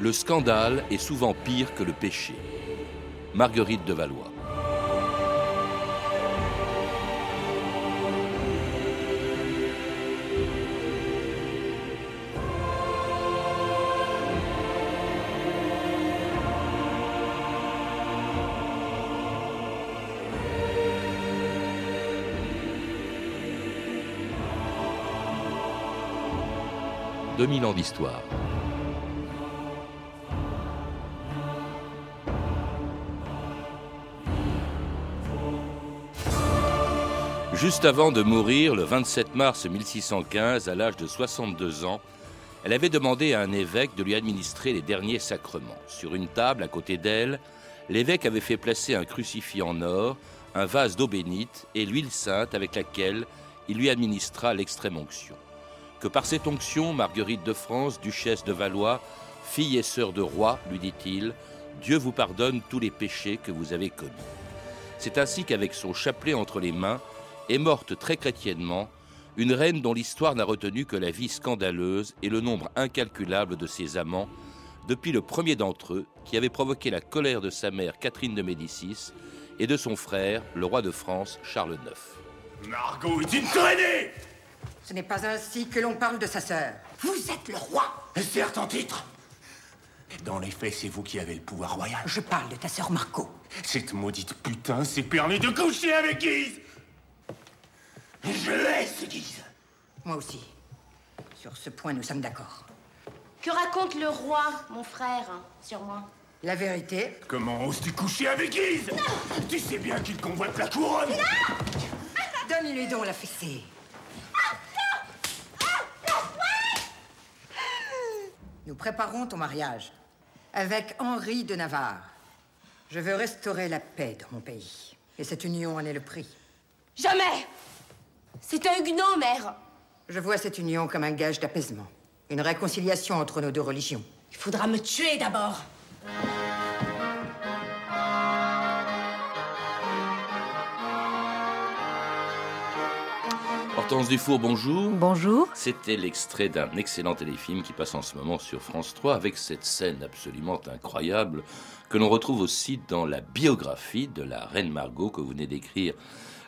Le scandale est souvent pire que le péché. Marguerite de Valois. « 2000 ans d'histoire. Juste avant de mourir, le 27 mars 1615, à l'âge de 62 ans, elle avait demandé à un évêque de lui administrer les derniers sacrements. Sur une table à côté d'elle, l'évêque avait fait placer un crucifix en or, un vase d'eau bénite et l'huile sainte avec laquelle il lui administra l'extrême onction. Que par cette onction, Marguerite de France, duchesse de Valois, fille et sœur de roi, lui dit-il, Dieu vous pardonne tous les péchés que vous avez commis. C'est ainsi qu'avec son chapelet entre les mains, est morte très chrétiennement une reine dont l'histoire n'a retenu que la vie scandaleuse et le nombre incalculable de ses amants, depuis le premier d'entre eux, qui avait provoqué la colère de sa mère Catherine de Médicis et de son frère, le roi de France, Charles IX. Margot est une traînée Ce n'est pas ainsi que l'on parle de sa sœur. Vous êtes le roi Certes en titre Dans les faits, c'est vous qui avez le pouvoir royal. Je parle de ta sœur Marco. Cette maudite putain s'est permis de coucher avec Guise je laisse, Guise. Moi aussi. Sur ce point, nous sommes d'accord. Que raconte le roi, mon frère, hein, sur moi? La vérité. Comment oses-tu coucher avec Guise? Tu sais bien qu'il convoite la couronne Non Donne-lui donc la fessée. Nous préparons ton mariage avec Henri de Navarre. Je veux restaurer la paix dans mon pays. Et cette union en est le prix. Jamais c'est un huguenot, mère. Je vois cette union comme un gage d'apaisement. Une réconciliation entre nos deux religions. Il faudra me tuer d'abord. Hortense Dufour, bonjour. Bonjour. C'était l'extrait d'un excellent téléfilm qui passe en ce moment sur France 3 avec cette scène absolument incroyable que l'on retrouve aussi dans la biographie de la reine Margot que vous venez d'écrire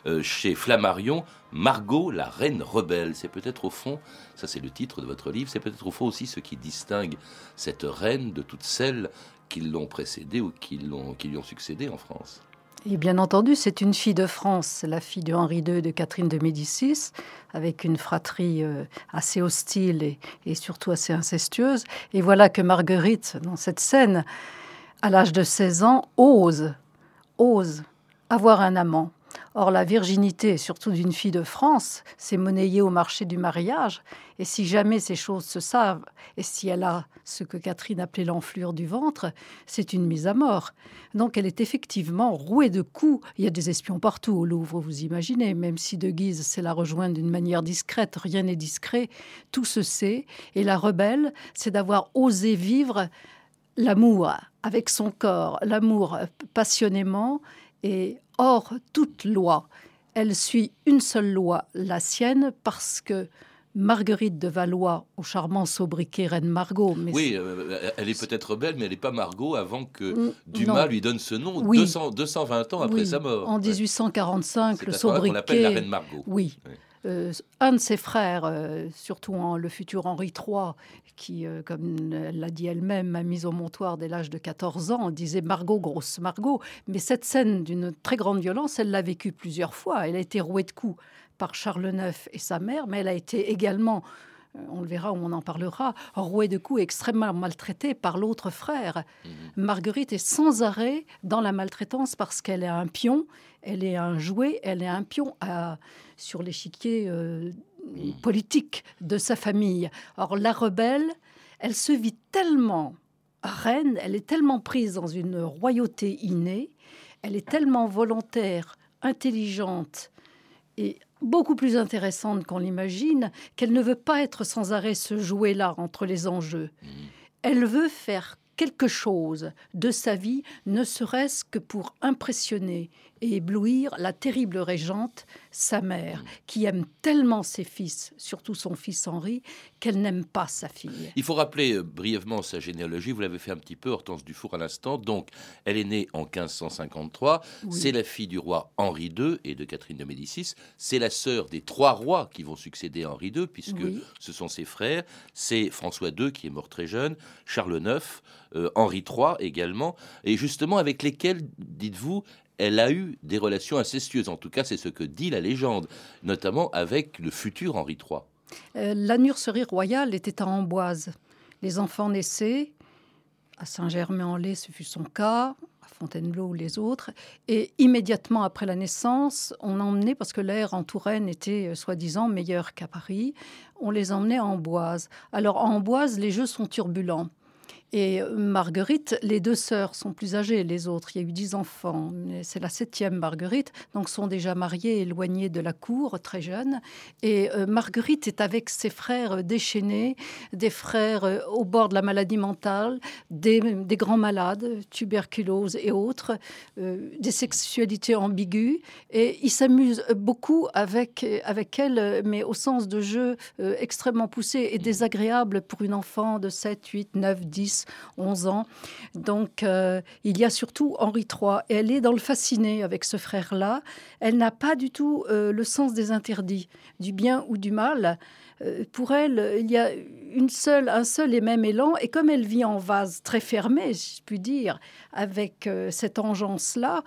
euh, chez Flammarion, Margot, la reine rebelle. C'est peut-être au fond, ça c'est le titre de votre livre, c'est peut-être au fond aussi ce qui distingue cette reine de toutes celles qui l'ont précédée ou qui, qui lui ont succédé en France. Et bien entendu, c'est une fille de France, la fille de Henri II de Catherine de Médicis, avec une fratrie euh, assez hostile et, et, surtout assez incestueuse. Et voilà que Marguerite, dans cette scène, à l'âge de 16 ans, ose, ose avoir un amant. Or, la virginité, surtout d'une fille de France, c'est monnayée au marché du mariage. Et si jamais ces choses se savent, et si elle a ce que Catherine appelait l'enflure du ventre, c'est une mise à mort. Donc, elle est effectivement rouée de coups. Il y a des espions partout au Louvre, vous imaginez. Même si De Guise sait la rejoindre d'une manière discrète, rien n'est discret. Tout se sait. Et la rebelle, c'est d'avoir osé vivre l'amour avec son corps, l'amour passionnément et hors toute loi. Elle suit une seule loi, la sienne, parce que Marguerite de Valois, au charmant sobriquet Reine Margot. Mais oui, euh, elle est peut-être belle, mais elle n'est pas Margot avant que Dumas lui donne ce nom, 220 ans après sa mort. En 1845, le sobriquet. On l'appelle la Reine Margot. Oui. Un de ses frères, euh, surtout en, le futur Henri III, qui, euh, comme elle l'a dit elle-même, m'a mise au montoir dès l'âge de 14 ans, disait Margot, grosse Margot. Mais cette scène d'une très grande violence, elle l'a vécue plusieurs fois. Elle a été rouée de coups par Charles IX et sa mère, mais elle a été également on le verra ou on en parlera, rouée de coups, extrêmement maltraitée par l'autre frère. Mhm. Marguerite est sans arrêt dans la maltraitance parce qu'elle est un pion, elle est un jouet, elle est un pion à, sur l'échiquier euh, politique de sa famille. Or, la rebelle, elle se vit tellement reine, elle est tellement prise dans une royauté innée, elle est tellement volontaire, intelligente et beaucoup plus intéressante qu'on l'imagine, qu'elle ne veut pas être sans arrêt ce jouet-là entre les enjeux. Mmh. elle veut faire quelque chose de sa vie, ne serait-ce que pour impressionner et éblouir la terrible régente, sa mère, qui aime tellement ses fils, surtout son fils Henri, qu'elle n'aime pas sa fille. Il faut rappeler euh, brièvement sa généalogie, vous l'avez fait un petit peu, Hortense Dufour à l'instant. Donc, elle est née en 1553, c'est la fille du roi Henri II et de Catherine de Médicis, c'est la sœur des trois rois qui vont succéder à Henri II, puisque ce sont ses frères, c'est François II qui est mort très jeune, Charles IX, euh, Henri III également, et justement avec lesquels, dites-vous, elle a eu des relations incestueuses. En tout cas, c'est ce que dit la légende, notamment avec le futur Henri III. Euh, la nurserie royale était à Amboise. Les enfants naissaient. À Saint-Germain-en-Laye, ce fut son cas, à Fontainebleau ou les autres. Et immédiatement après la naissance, on emmenait, parce que l'air en Touraine était euh, soi-disant meilleur qu'à Paris, on les emmenait à Amboise. Alors, à Amboise, les jeux sont turbulents. Et Marguerite, les deux sœurs sont plus âgées, les autres. Il y a eu dix enfants. C'est la septième Marguerite, donc sont déjà mariées, éloignées de la cour, très jeunes. Et euh, Marguerite est avec ses frères déchaînés, des frères euh, au bord de la maladie mentale, des, grands malades, tuberculose et autres, euh, des sexualités ambiguës. Et ils s'amusent beaucoup avec, avec elle, mais au sens de jeu extrêmement poussé et désagréable pour une enfant de 7, 8, 9, 10 11 ans. Donc, euh, il y a surtout Henri III. Et elle est dans le fasciné avec ce frère-là. Elle n'a pas du tout euh, le sens des interdits, du bien ou du mal. Euh, pour elle, il y a une seule, un seul et même élan. Et comme elle vit en vase très fermé, si je puis dire, avec cette engeance-là,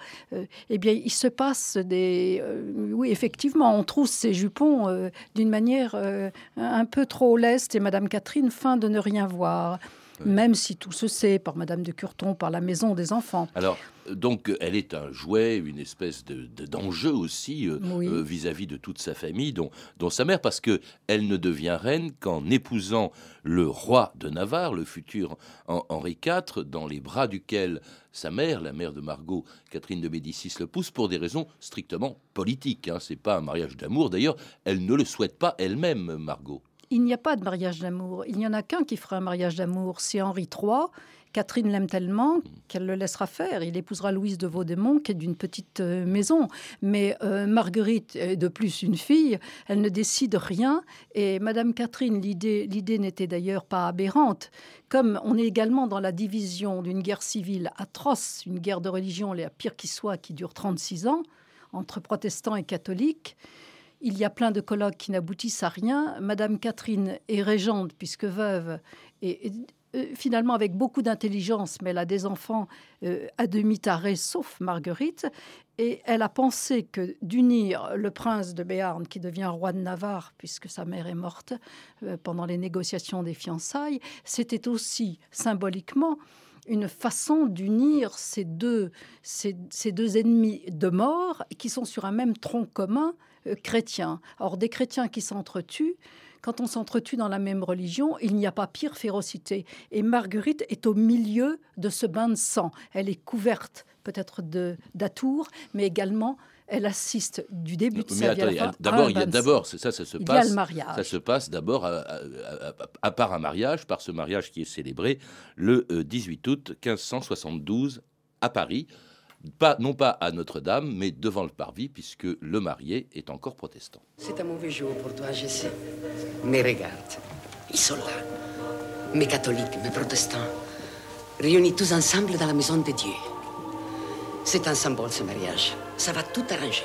eh bien, il se passe des... oui, effectivement, on trousse ses jupons d'une manière un peu trop leste et Madame Catherine feint de ne rien voir même si tout se sait par Madame de Curton, par la maison des enfants. Alors, donc, elle est un jouet, une espèce de, d'enjeu aussi euh, euh, vis-à-vis de toute sa famille, dont, dont sa mère, parce que elle ne devient reine qu'en épousant le roi de Navarre, le futur Henri IV, dans les bras duquel sa mère, la mère de Margot, Catherine de Médicis, le pousse pour des raisons strictement politiques. Hein. C'est pas un mariage d'amour. D'ailleurs, elle ne le souhaite pas elle-même, Margot il n'y a pas de mariage d'amour. Il n'y en a qu'un qui fera un mariage d'amour. C'est Henri III. Catherine l'aime tellement qu'elle le laissera faire. Il épousera Louise de Vaudémont, qui est d'une petite euh, maison. Mais euh, Marguerite est de plus une fille. Elle ne décide rien. Et Madame Catherine, l'idée, l'idée n'était d'ailleurs pas aberrante. Comme on est également dans la division d'une guerre civile atroce, une guerre de religion, la pire qui soit, qui dure 36 ans, entre protestants et catholiques, il y a plein de colloques qui n'aboutissent à rien. Madame Catherine est régente, puisque veuve, et, euh, finalement avec beaucoup d'intelligence, mais elle a des enfants euh, à demi tarés, sauf Marguerite. Et elle a pensé que d'unir le prince de Béarn, qui devient roi de Navarre, puisque sa mère est morte euh, pendant les négociations des fiançailles, c'était aussi symboliquement une façon d'unir ces deux, ces, ces deux ennemis de mort qui sont sur un même tronc commun, chrétiens. Or, des chrétiens qui s'entretuent, quand on s'entretue dans la même religion, il n'y a pas pire férocité. Et Marguerite est au milieu de ce bain de sang. Elle est couverte peut-être d'atours, mais également elle assiste du début de sa vie. D'abord, il y a d'abord, ça, ça se passe. le mariage. Ça se passe d'abord à, part un mariage, par ce mariage qui est célébré le 18 euh, août 1572 à Paris pas, non pas à Notre-Dame, mais devant le parvis, puisque le marié est encore protestant. C'est un mauvais jour pour toi, je sais. Mais regarde, ils sont là. Mes catholiques, mes protestants, réunis tous ensemble dans la maison de Dieu. C'est un symbole, ce mariage. Ça va tout arranger.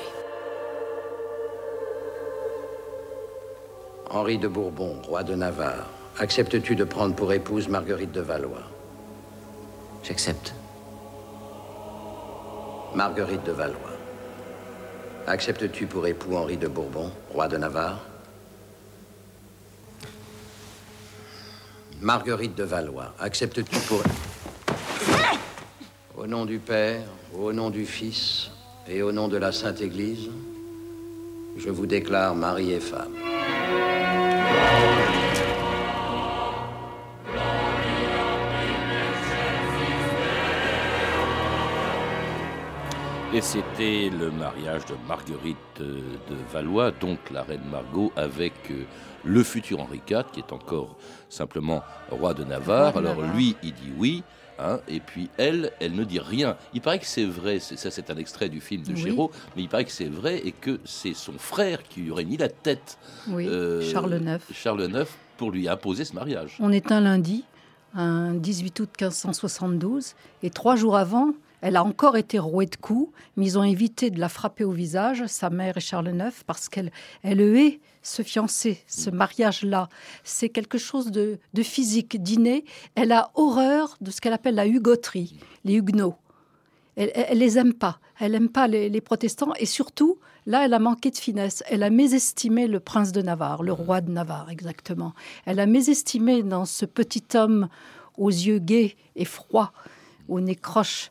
Henri de Bourbon, roi de Navarre, acceptes-tu de prendre pour épouse Marguerite de Valois? J'accepte. Marguerite de Valois. Acceptes-tu pour époux Henri de Bourbon, roi de Navarre? Marguerite de Valois, acceptes-tu pour... Au nom du Père, au nom du Fils et au nom de la Sainte Église, je vous déclare mari et femme. Et c'était le mariage de Marguerite euh, de Valois, donc la reine Margot, avec euh, le futur Henri IV, qui est encore simplement roi de Navarre. Alors lui, il dit oui. hein, et puis elle, elle ne dit rien. Il paraît que c'est vrai, c'est- ça c'est un extrait du film de Oui. Géraud, mais il paraît que c'est vrai et que c'est son frère qui lui aurait mis la tête, Oui, euh, Charles IX. Charles IX, pour lui imposer ce mariage. On est un lundi, un 18 août 1572, et trois jours avant, elle a encore été rouée de coups, mais ils ont évité de la frapper au visage, sa mère et Charles IX, parce qu'elle elle hait ce fiancé, ce mariage-là. C'est quelque chose de, de physique, d'inné. Elle a horreur de ce qu'elle appelle la hugoterie, les huguenots. Elle, elle, les aime pas. Elle n'aime pas les, les protestants. Et surtout, là, elle a manqué de finesse. Elle a mésestimé le prince de Navarre, le roi de Navarre, exactement. Elle a mésestimé dans ce petit homme aux yeux gais et froids, au nez croche,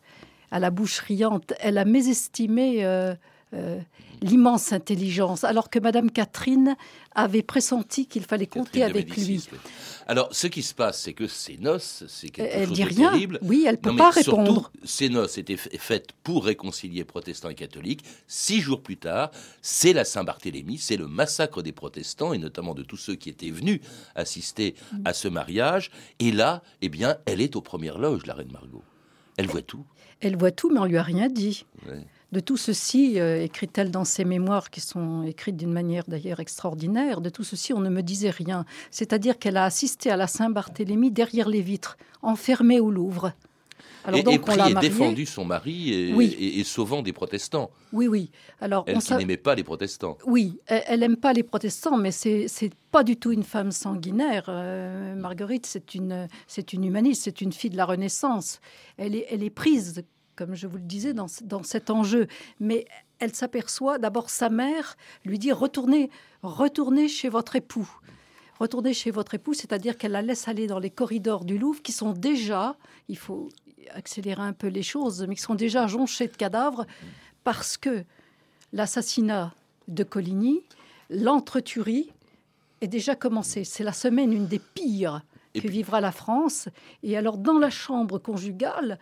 à la bouche riante. Elle a mésestimé euh, euh, l'immense intelligence, alors que Madame Catherine avait pressenti qu'il fallait compter Catherine avec lui. oui. Alors, ce qui se passe, c'est que ces noces, c'est quelque Elle chose dit de rien. terrible. Oui, elle peut Non, pas mais surtout, répondre. ces noces étaient fa- faites pour réconcilier protestants et catholiques. Six jours plus tard, c'est la Saint-Barthélemy, c'est le massacre des protestants et notamment de tous ceux qui étaient venus assister à ce mariage. Et là, eh bien, elle est aux premières loges, la reine Margot. Elle voit tout. Elle voit tout, mais on lui a rien dit. De tout ceci, euh, écrit-elle dans ses mémoires, qui sont écrites d'une manière d'ailleurs extraordinaire, de tout ceci, on ne me disait rien. C'est-à-dire qu'elle a assisté à la Saint-Barthélemy derrière les vitres, enfermée au Louvre. Alors et, donc on pris l'a et défendu son mari et, Oui. et- et sauvant des protestants. Oui, oui. Alors Elle on qui n'aimait pas les protestants. Oui, elle, elle aime pas les protestants, mais c'est c'est pas du tout une femme sanguinaire. Euh, Marguerite, c'est une c'est une humaniste, c'est une fille de la Renaissance. Elle est elle est prise, comme je vous le disais, dans dans cet enjeu. Mais elle s'aperçoit d'abord sa mère lui dit retournez retournez chez votre époux. Retournez chez votre époux, c'est-à-dire qu'elle la laisse aller dans les corridors du Louvre qui sont déjà, il faut accélérer un peu les choses, mais qui sont déjà jonchés de cadavres parce que l'assassinat de Coligny, l'entretuerie est déjà commencé. C'est la semaine une des pires Et que puis- vivra la France. Et alors, dans la chambre conjugale,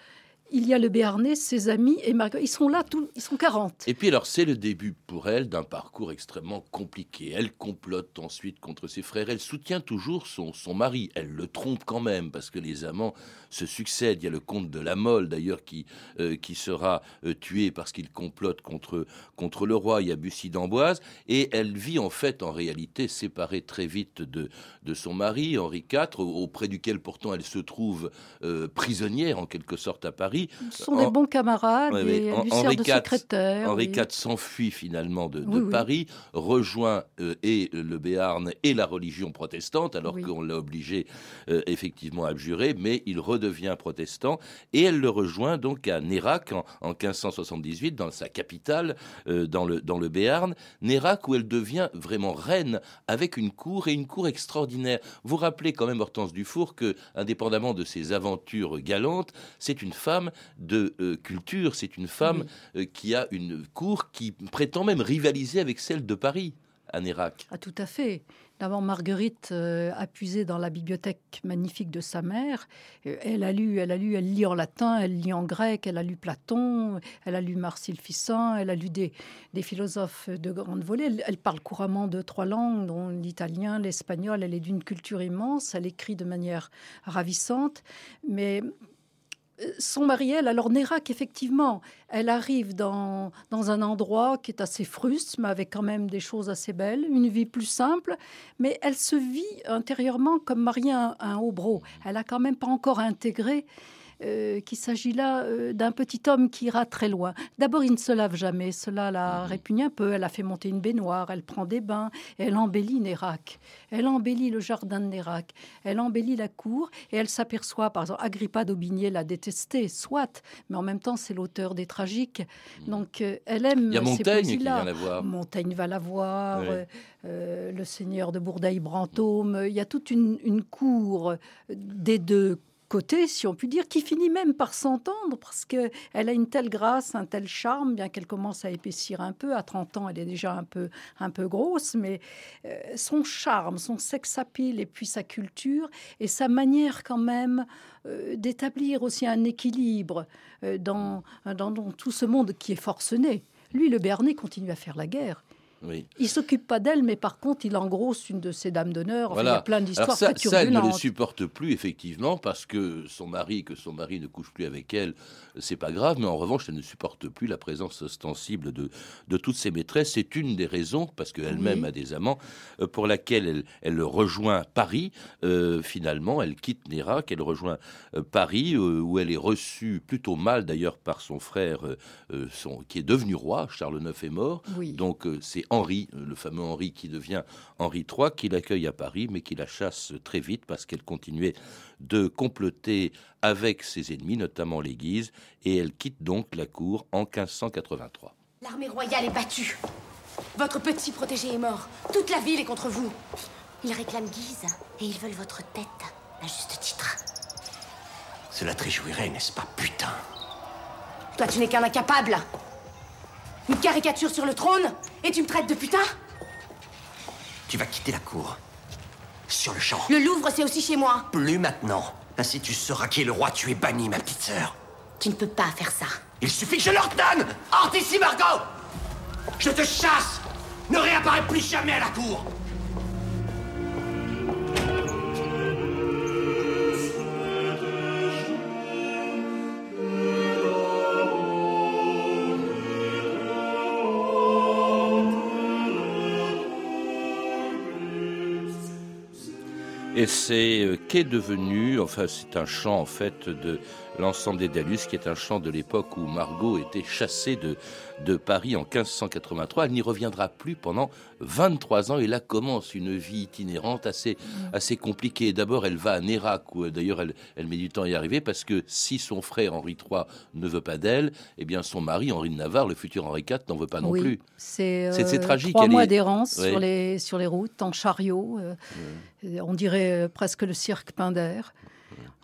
il y a le Béarnais, ses amis et Marguerite. Ils sont là, ils sont 40. Et puis alors c'est le début pour elle d'un parcours extrêmement compliqué. Elle complote ensuite contre ses frères. Elle soutient toujours son, mari. Elle le trompe quand même parce que les amants se succèdent. Il y a le comte de la Mole d'ailleurs qui, euh, sera euh, tué parce qu'il complote contre, contre le roi. Il y a Bussy d'Amboise. Et elle vit en fait en réalité séparée très vite de, de son mari, Henri IV, auprès duquel pourtant elle se trouve euh, prisonnière en quelque sorte à Paris. Ce sont En- des bons camarades Ouais, ouais. et En- lui Henri de IV secrétaire. Henri s'enfuit finalement de, de Oui, oui. Paris, rejoint euh, et le Béarn et la religion protestante, alors Oui. qu'on l'a obligé euh, effectivement à abjurer, mais il redevient protestant et elle le rejoint donc à Nérac en, en 1578, dans sa capitale, euh, dans, le, dans le Béarn. Nérac où elle devient vraiment reine avec une cour et une cour extraordinaire. Vous rappelez quand même Hortense Dufour que, indépendamment de ses aventures galantes, c'est une femme de euh, culture, c'est une femme euh, qui a une cour qui prétend même rivaliser avec celle de Paris, à Nérac. Ah, tout à fait. D'abord, Marguerite euh, a puisé dans la bibliothèque magnifique de sa mère. Euh, Elle a lu, elle a lu, elle lit en latin, elle lit en grec, elle a lu Platon, elle a lu Fissin, elle a lu des, des philosophes de grande volée. Elle, elle parle couramment de trois langues, dont l'italien, l'espagnol. Elle est d'une culture immense. Elle écrit de manière ravissante. Mais son mari, elle, alors Nérac, effectivement, elle arrive dans, dans un endroit qui est assez fruste, mais avec quand même des choses assez belles, une vie plus simple, mais elle se vit intérieurement comme mariée à un, à un hobro. Elle a quand même pas encore intégré euh, qu'il s'agit là euh, d'un petit homme qui ira très loin. D'abord, il ne se lave jamais, cela la répugne un peu. Elle a fait monter une baignoire, elle prend des bains, elle embellit Nérac. Elle embellit le jardin de Nérac, elle embellit la cour, et elle s'aperçoit, par exemple, Agrippa d'Aubigné l'a détesté, soit, mais en même temps, c'est l'auteur des tragiques. Donc, euh, elle aime Il y a Montaigne qui vient la voir. Montaigne va la voir, Oui. le seigneur de Bourdeil-Brantôme. Il y a toute une, une cour des deux côté, si on peut dire, qui finit même par s'entendre parce qu'elle a une telle grâce, un tel charme, bien qu'elle commence à épaissir un peu. À 30 ans, elle est déjà un peu, un peu grosse, mais euh, son charme, son sex appeal et puis sa culture et sa manière quand même euh, d'établir aussi un équilibre euh, dans, dans, dans, tout ce monde qui est forcené. Lui, le Bernet, continue à faire la guerre. Oui. Il s'occupe pas d'elle, mais par contre, il engrosse une de ses dames d'honneur. Enfin, il y a plein d'histoires ça, très ça, elle ne le supporte plus, effectivement, parce que son mari, que son mari ne couche plus avec elle, c'est pas grave, mais en revanche, elle ne supporte plus la présence ostensible de, de toutes ses maîtresses. C'est une des raisons, parce qu'elle-même Oui. a des amants, euh, pour laquelle elle, elle rejoint Paris. Euh, finalement, elle quitte Nérac, elle rejoint euh, Paris, euh, où elle est reçue plutôt mal, d'ailleurs, par son frère, euh, son, qui est devenu roi. Charles IX est mort. Oui. Donc c'est Henri, euh, le fameux Henri qui devient Henri III, qui l'accueille à Paris, mais qui la chasse très vite parce qu'elle continuait de comploter avec ses ennemis, notamment les Guises, et elle quitte donc la cour en 1583. L'armée royale est battue. Votre petit protégé est mort. Toute la ville est contre vous. Ils réclament Guise et ils veulent votre tête, à juste titre. Cela te réjouirait, n'est-ce pas, putain? Toi, tu n'es qu'un incapable. Une caricature sur le trône et tu me traites de putain Tu vas quitter la cour. Sur le champ. Le Louvre, c'est aussi chez moi. Plus maintenant. Ainsi tu sauras qui est le roi, tu es banni, ma petite sœur. Tu ne peux pas faire ça. Il suffit que je l'ordonne Hors d'ici, Margot Je te chasse Ne réapparais plus jamais à la cour c'est euh, qu'est devenu, enfin c'est un chant en fait de l'ensemble des Dalus, qui est un chant de l'époque où Margot était chassée de, de Paris en 1583. Elle n'y reviendra plus pendant 23 ans et là commence une vie itinérante assez, assez compliquée. D'abord elle va à Nérac, où euh, d'ailleurs elle, elle met du temps à y arriver, parce que si son frère Henri III ne veut pas d'elle, eh bien son mari Henri de Navarre, le futur Henri IV, n'en veut pas non oui, plus. c'est euh, tragique, Trois elle mois est- d'errance Ouais. sur, les, sur les routes, en chariot. euh, On dirait presque le cirque Pinder.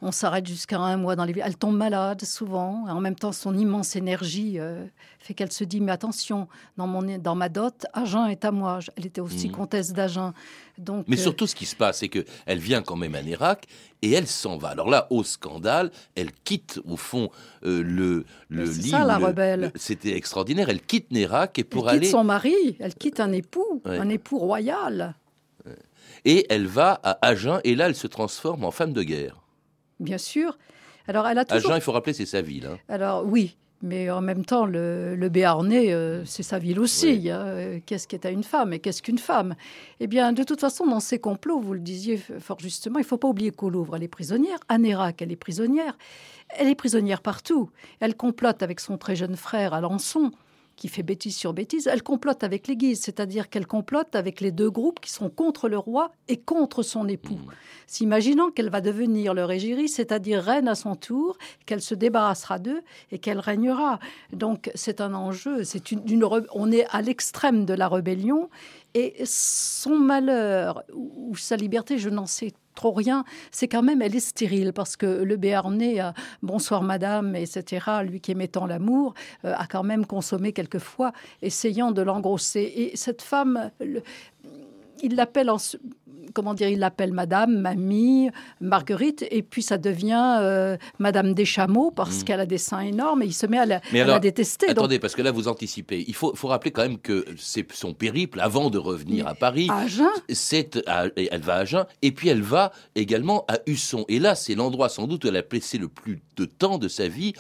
On s'arrête jusqu'à un mois dans les villes. Elle tombe malade souvent. En même temps, son immense énergie euh, fait qu'elle se dit Mais attention, dans, mon, dans ma dot, Agen est à moi. Elle était aussi Mhm. comtesse d'Agen. Donc, Mais euh, surtout, ce qui se passe, c'est qu'elle vient quand même à Nérac et elle s'en va. Alors là, au scandale, elle quitte au fond euh, le, le c'est lit. ça, la le- rebelle. le- C'était extraordinaire. Elle quitte Nérac et elle pour quitte aller. son mari, elle quitte un époux, Ouais. un époux royal. Et elle va à Agen et là, elle se transforme en femme de guerre. Bien sûr. Alors, elle a toujours Agen, il faut rappeler, c'est sa ville. hein. Alors oui, mais en même temps, le, le Béarnais, euh, c'est sa ville aussi. Oui. hein. Qu'est-ce qu'est une femme et qu'est-ce qu'une femme? Eh bien, de toute façon, dans ces complots, vous le disiez fort justement, il ne faut pas oublier qu'au Louvre, elle est prisonnière. À Nérac, elle est prisonnière. Elle est prisonnière partout. Elle complote avec son très jeune frère Alençon qui fait bêtise sur bêtise, elle complote avec l'Église, c'est-à-dire qu'elle complote avec les deux groupes qui sont contre le roi et contre son époux. Mm. S'imaginant qu'elle va devenir leur égérie, c'est-à-dire reine à son tour, qu'elle se débarrassera d'eux et qu'elle régnera. Donc c'est un enjeu, c'est une, on est à l'extrême de la rébellion et son malheur ou, ou sa liberté, je n'en sais trop rien, c'est quand même elle est stérile parce que le Béarnais, euh, bonsoir madame, etc., lui qui aimait tant l'amour, euh, a quand même consommé quelquefois, essayant de l'engrosser. Et cette femme, le- il l'appelle comment dire, il l'appelle Madame, Mamie, Marguerite, et puis ça devient euh, Madame des Chameaux parce Mm. qu'elle a des seins énormes et il se met à la, Mais à la alors, détester. Donc, Attendez, parce que là, vous anticipez. Il faut, faut rappeler quand même que c'est son périple avant de revenir à Paris. à Agen, c'est à- elle va à Agen et puis elle va également à Husson. Et là, c'est l'endroit sans doute où elle a passé le plus de temps de sa vie.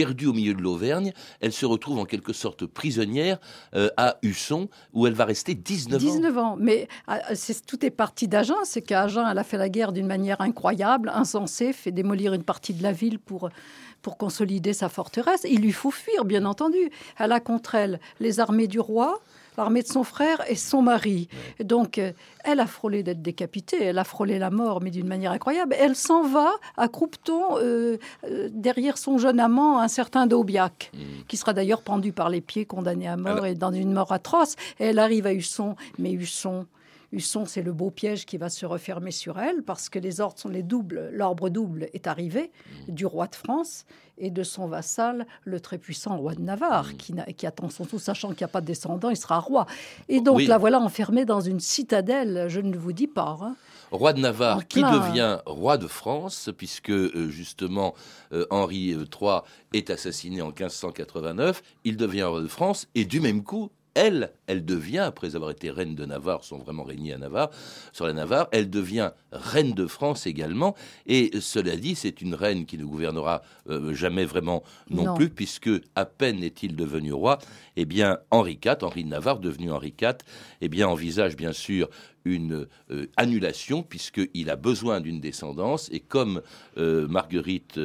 Perdue au milieu de l'Auvergne, elle se retrouve en quelque sorte prisonnière euh, à Husson, où elle va rester 19, ans. 19 ans. Mais ah, tout est parti d'Agen. C'est qu'à Agen, elle a fait la guerre d'une manière incroyable, insensée, fait démolir une partie de la ville pour, pour consolider sa forteresse. Il lui faut fuir, bien entendu. Elle a contre elle les armées du roi, l'armée de son frère et son mari. Donc, euh, elle a frôlé d'être décapitée, elle a frôlé la mort, mais d'une manière incroyable. Elle s'en va à Croupeton, euh, euh, derrière son jeune amant, un certain Daubiac, qui sera d'ailleurs pendu par les pieds, condamné à mort Alors- et dans une mort atroce. Et elle arrive à Husson, mais Husson. Husson, c'est le beau piège qui va se refermer sur elle parce que les ordres sont les doubles. L'ordre double est arrivé du roi de France et de son vassal, le très puissant roi de Navarre, qui, qui, attend son tout, sachant qu'il n'y a pas de descendant, il sera roi. Et donc la voilà enfermée dans une citadelle, je ne vous dis pas. Hein. Roi de Navarre, qui devient roi de France, puisque euh, justement euh, Henri III est assassiné en 1589, il devient roi de France, et du même coup, elle, elle devient, après avoir été reine de Navarre, sans vraiment régner à Navarre, sur la Navarre, elle devient reine de France également. Et cela dit, c'est une reine qui ne gouvernera euh, jamais vraiment non, plus, puisque à peine est-il devenu roi, eh bien Henri IV, Henri de Navarre, devenu Henri IV, eh bien envisage bien sûr une euh, annulation puisqu'il a besoin d'une descendance et comme euh, Marguerite,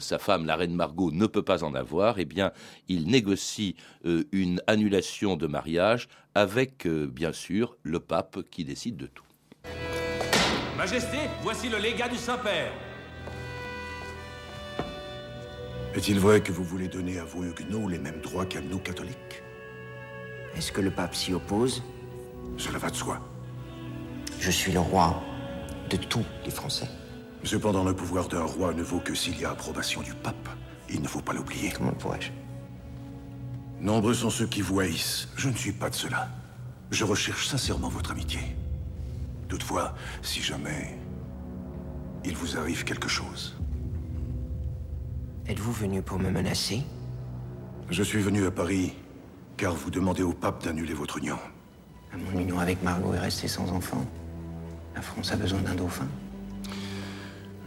sa femme, la reine Margot, ne peut pas en avoir, eh bien il négocie une annulation de mariage avec bien sûr le pape qui décide de tout. Majesté, voici le légat du Saint-Père. Est-il vrai que vous voulez donner à vos huguenots les mêmes droits qu'à nous catholiques? Est-ce que le pape s'y oppose? Cela va de soi. Je suis le roi de tous les Français. Cependant, le pouvoir d'un roi ne vaut que s'il y a approbation du pape. Il ne faut pas l'oublier. Comment pourrais-je? Nombreux sont ceux qui vous haïssent. Je ne suis pas de cela. Je recherche sincèrement votre amitié. Toutefois, si jamais il vous arrive quelque chose. Êtes-vous venu pour me menacer? Je suis venu à Paris car vous demandez au pape d'annuler votre union. Mon union avec Margot est restée sans enfant. La France a besoin d'un dauphin.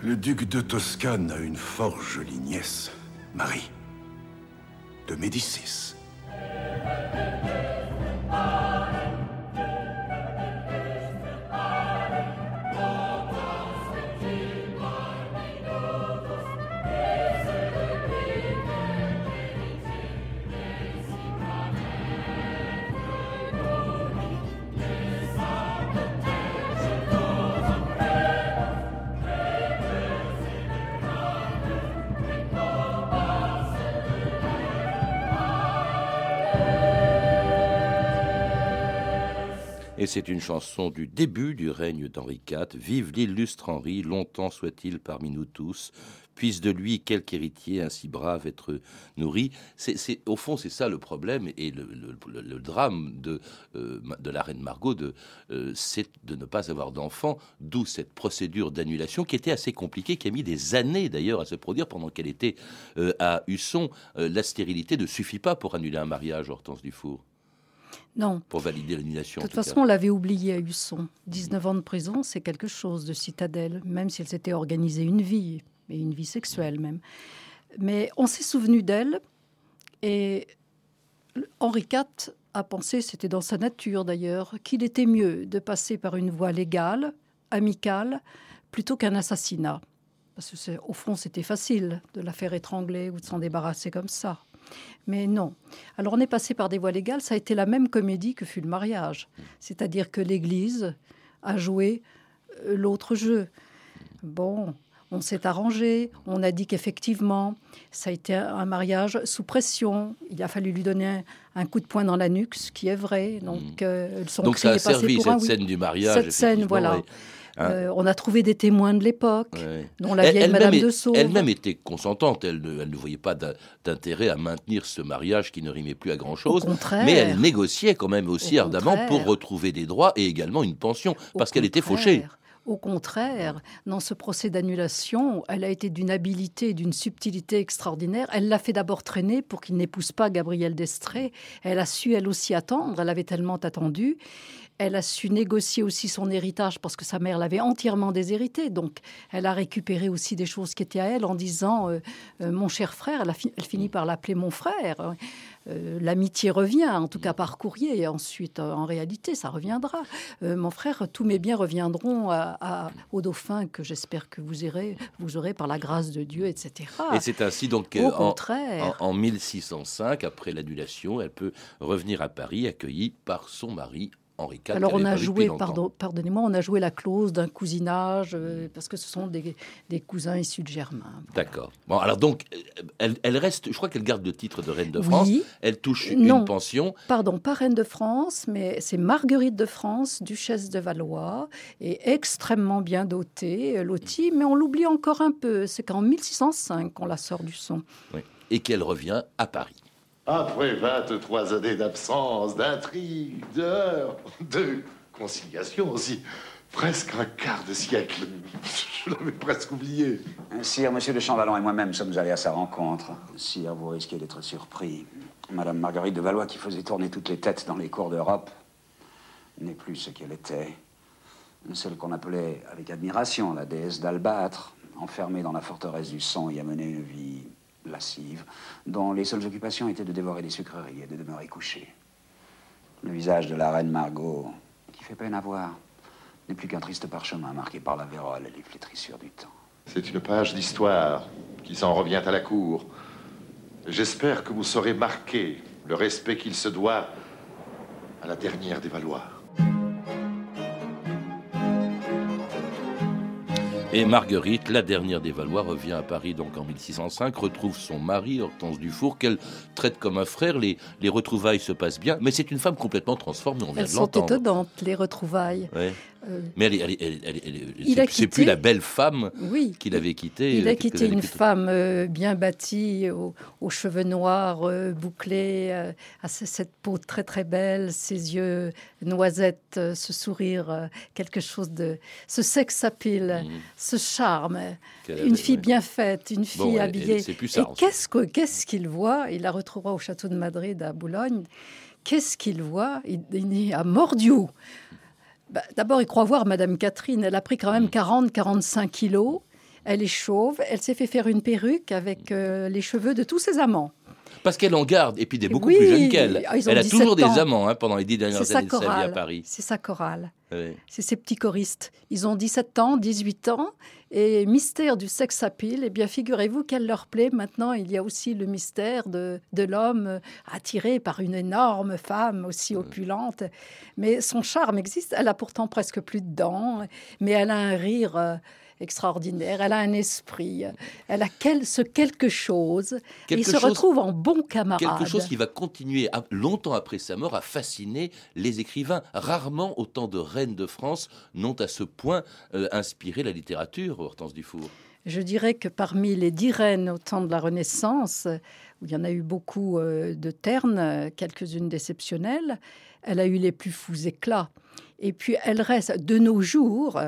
Le duc de Toscane a une fort jolie nièce, Marie, de Médicis. Et c'est une chanson du début du règne d'Henri IV. Vive l'illustre Henri, longtemps soit-il parmi nous tous. Puisse de lui quelque héritier ainsi brave être nourri. C'est, au fond, c'est ça le problème et le, drame de, euh, de la reine Margot, de, euh, c'est de ne pas avoir d'enfant, d'où cette procédure d'annulation qui était assez compliquée, qui a mis des années d'ailleurs à se produire pendant qu'elle était euh, à Husson. la stérilité ne suffit pas pour annuler un mariage, Hortense Dufour. Non. Pour valider l'annulation. De toute façon, on l'avait oublié à Husson. 19 ans de prison, c'est quelque chose de citadelle, même si elle s'était organisée une vie, et une vie sexuelle même. Mais on s'est souvenu d'elle, et Henri IV a pensé, c'était dans sa nature d'ailleurs, qu'il était mieux de passer par une voie légale, amicale, plutôt qu'un assassinat. Parce que au fond, c'était facile de la faire étrangler ou de s'en débarrasser comme ça. Mais non. Alors on est passé par des voies légales, ça a été la même comédie que fut le mariage. C'est-à-dire que l'Église a joué euh, l'autre jeu. Bon, on s'est arrangé, on a dit qu'effectivement, ça a été un mariage sous pression. Il a fallu lui donner un, coup de poing dans la nuque, ce qui est vrai. Donc, euh, Donc ça a servi, cette scène du mariage. Cette scène, voilà. Euh, on a trouvé des témoins de l'époque, dont la vieille Madame de Sauve. Elle-même était consentante. Elle ne, voyait pas d'intérêt à maintenir ce mariage qui ne rimait plus à grand-chose. Mais elle négociait quand même aussi ardemment pour retrouver des droits et également une pension, parce qu'elle était fauchée. Au contraire, dans ce procès d'annulation, elle a été d'une habileté, d'une subtilité extraordinaire. Elle l'a fait d'abord traîner pour qu'il n'épouse pas Gabriel d'Estrée. Elle a su, elle aussi, attendre. Elle avait tellement attendu. Elle a su négocier aussi son héritage parce que sa mère l'avait entièrement déshérité. Donc, elle a récupéré aussi des choses qui étaient à elle en disant euh, euh, Mon cher frère, elle, finit par l'appeler mon frère. Euh, l'amitié revient, en tout cas par courrier, et ensuite, en réalité, ça reviendra. mon frère, tous mes biens reviendront au dauphin que j'espère que vous, irez, vous aurez par la grâce de Dieu, etc. Et c'est ainsi donc en, en 1605, après l'annulation, elle peut revenir à Paris accueillie par son mari Henri IV. Alors on a joué, pardon, pardonnez-moi, on a joué la clause d'un cousinage euh, parce que ce sont des, des cousins issus de Germain. D'accord. Bon, alors donc, euh, elle, elle reste, je crois qu'elle garde le titre de reine de France. Oui. Elle touche Non. une pension. Pardon, pas reine de France, mais c'est Marguerite de France, duchesse de Valois, et extrêmement bien dotée, euh, lotie, mais on l'oublie encore un peu. C'est qu'en 1605 qu'on la sort du son. Oui. Et qu'elle revient à Paris. Après 23 années d'absence, d'intrigue, d'heures, de conciliation aussi, presque un quart de siècle. Je l'avais presque oublié. Sire, monsieur de Champvallon et moi-même sommes allés à sa rencontre. Sire, vous risquez d'être surpris. Madame Marguerite de Valois, qui faisait tourner toutes les têtes dans les cours d'Europe, n'est plus ce qu'elle était. Celle qu'on appelait avec admiration la déesse d'Albâtre, enfermée dans la forteresse du sang et a mené une vie lascive, dont les seules occupations étaient de dévorer des sucreries et de demeurer couchée. Le visage de la reine Margot, qui fait peine à voir, n'est plus qu'un triste parchemin marqué par la vérole et les flétrissures du temps. C'est une page d'histoire qui s'en revient à la cour. J'espère que vous saurez marquer le respect qu'il se doit à la dernière des Valois. Et Marguerite, la dernière des Valois, revient à Paris donc en 1605, retrouve son mari, Hortense Dufour, qu'elle traite comme un frère. Les, les retrouvailles se passent bien, mais c'est une femme complètement transformée, on vient Elles de sont étonnantes, les retrouvailles. Ouais. Euh, Mais elle, elle, elle, c'est- plus la belle femme Oui. qu'il avait quittée. Il euh, a quelques quitté une femme euh, bien bâtie, aux, aux cheveux noirs euh, bouclés, euh, à ce- cette peau très très belle, ses yeux noisettes, euh, ce sourire, euh, quelque chose de... ce sex appeal, ce charme. Qu'elle Une fille ouais. bien faite, une fille Bon, habillée. plus ça, Et ensuite. qu'est-ce que- qu'est-ce qu'il voit? Il la retrouvera au château de Madrid à Boulogne. Qu'est-ce qu'il voit? Il, il est à Mordiou. Bah, D'abord, il croit voir Madame Catherine. Elle a pris quand Mm. même 40-45 kilos. Elle est chauve. Elle s'est fait faire une perruque avec euh, les cheveux de tous ses amants. Parce qu'elle en garde, et puis des beaucoup Oui, plus jeunes qu'elle. ah, Elle a 17 toujours des amants hein, pendant les dix dernières années de sa vie à. Paris. C'est sa chorale. C'est ces petits choristes. Ils ont 17 ans, 18 ans. Et mystère du sex appeal, eh bien, figurez-vous qu'elle leur plaît. Maintenant, il y a aussi le mystère de, de l'homme euh, attiré par une énorme femme aussi opulente. Mais son charme existe. Elle a pourtant presque plus de dents, mais elle a un rire euh, extraordinaire. Elle a un esprit. Elle a quel- ce quelque chose. et Quelque il se retrouve en bon camarade. Quelque chose qui va continuer à- longtemps après sa mort à fasciner les écrivains. Rarement autant de reines de France n'ont à ce point euh, inspiré la littérature, Hortense Dufour. Je dirais que parmi les dix reines au temps de la Renaissance, où il y en a eu beaucoup euh, de ternes, quelques-unes d'exceptionnelles, elle a eu les plus fous éclats. Et puis elle reste de nos jours,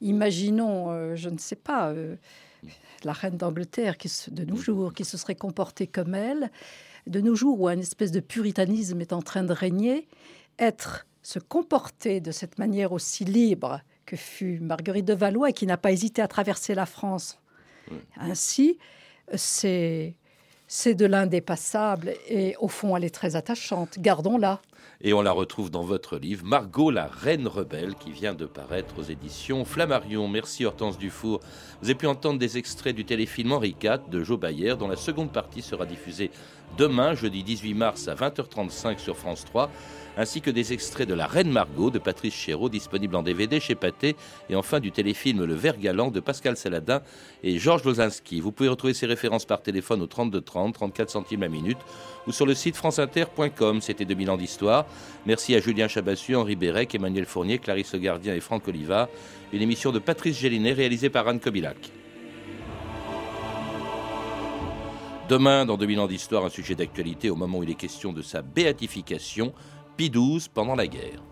imaginons, euh, je ne sais pas, euh, la reine d'Angleterre qui se- de nos jours, qui se serait comportée comme elle, de nos jours où un espèce de puritanisme est en train de régner, être, se comporter de cette manière aussi libre que fut Marguerite de Valois et qui n'a pas hésité à traverser la France. Ainsi, c'est c'est de l'indépassable et au fond elle est très attachante. Gardons-la. Et on la retrouve dans votre livre, Margot, la reine rebelle, qui vient de paraître aux éditions Flammarion. Merci Hortense Dufour. Vous avez pu entendre des extraits du téléfilm Henri IV de Joe Bayer, dont la seconde partie sera diffusée demain, jeudi 18 mars à 20h35 sur France 3, ainsi que des extraits de La Reine Margot de Patrice Chéreau, disponible en DVD chez Pathé, et enfin du téléfilm Le Vert Galant de Pascal Saladin et Georges Lozinski. Vous pouvez retrouver ces références par téléphone au 32 30, 34 centimes la minute, ou sur le site franceinter.com. C'était 2000 ans d'histoire. Merci à Julien Chabassu, Henri Bérec, Emmanuel Fournier, Clarisse Gardien et Franck Oliva. Une émission de Patrice Gélinet réalisée par Anne Kobilac. Demain, dans 2000 ans d'histoire, un sujet d'actualité au moment où il est question de sa béatification, Pie XII pendant la guerre.